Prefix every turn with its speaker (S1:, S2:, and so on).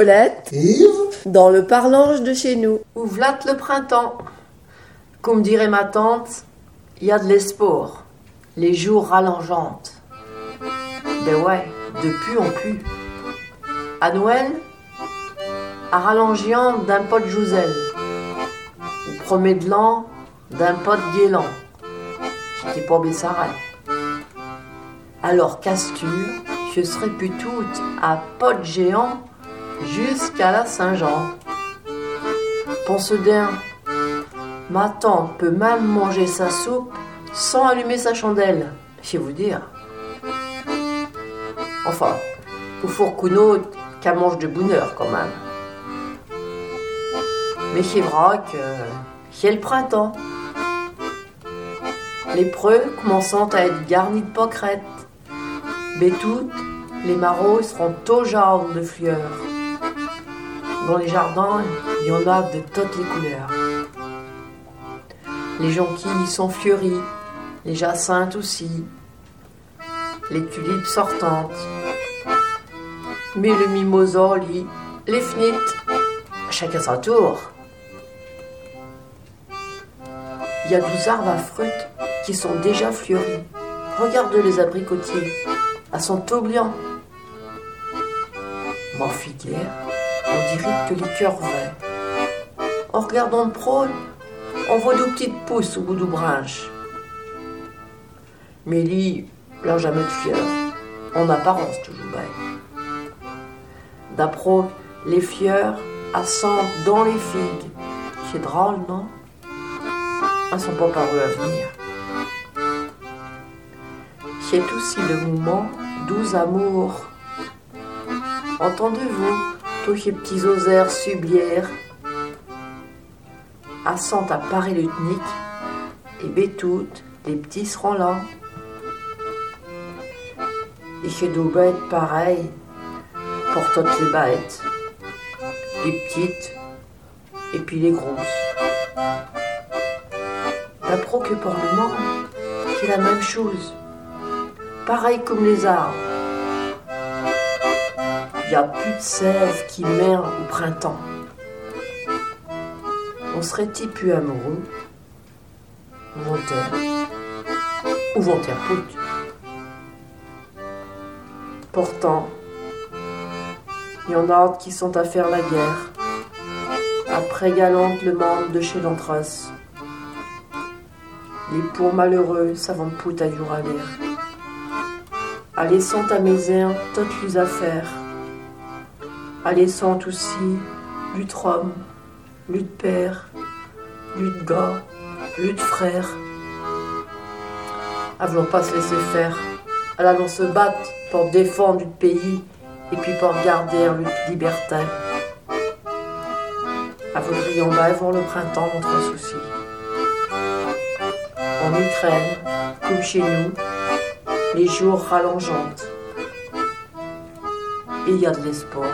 S1: Colette,
S2: Yves
S1: dans le parlange de chez nous.
S3: Ouvlate le printemps. Comme dirait ma tante, il y a de l'espoir. Les jours rallongeantes. Ben ouais, depuis on pue. À Noël, à rallongeant d'un pot de Jouzel. Au premier de l'an, d'un pot de guélan. J'étais pas Bessaray. Alors Casture, je serais plus toute à pot géant jusqu'à la Saint-Jean. Pense d'un, ma tante peut même manger sa soupe sans allumer sa chandelle, je vais vous dire. Enfin, au four qu'une qu'elle mange de bonheur quand même. Mais c'est vrai que c'est le printemps. Les preux commençant à être garnis de pocrètes. Mais toutes, les marauds seront tout jaunes de fleurs. Dans les jardins, il y en a de toutes les couleurs. Les jonquilles sont fleuries, les jacinthes aussi, les tulipes sortantes. Mais le mimosa, lui, les fnites, chacun son tour. Il y a douze arbres à fruits qui sont déjà fleuris. Regarde les abricotiers, à son. Mon figuière, on dirait que les cœurs verts. En regardant de prône, on voit deux petites pousses au bout du branche. Mélie, là jamais de fleurs, en apparence toujours belle. D'après les fleurs assentent dans les figues. C'est drôle, non? Elles sont pas parues à venir. C'est aussi le moment doux amour. Entendez-vous? Tous ces petits osaires sublières Assent à Paris le tnic et bétoutes, les petits seront là. Et chez deux bêtes pareilles pour toutes les bêtes, les petites et puis les grosses. D'après que pour le c'est la même chose pareil comme les arbres. N'y a plus de sève qui meurt au printemps. On serait-il plus amoureux Voltaire ou Voltaire Pout Pourtant, il y en a qui sont à faire la guerre. Après galante le monde de chez l'entrace. Les pour malheureux savant pout à l'air à laissant à mes airs toutes les affaires, laissant aussi lutte Rome, lutte père, lutte gars, lutte frère. Avons pas se laisser faire, allons se battre pour défendre le pays et puis pour garder lutte liberté. À voudrions bas voir le printemps notre souci. En Ukraine, comme chez nous, les jours rallongeantes. Et il y a de l'espoir.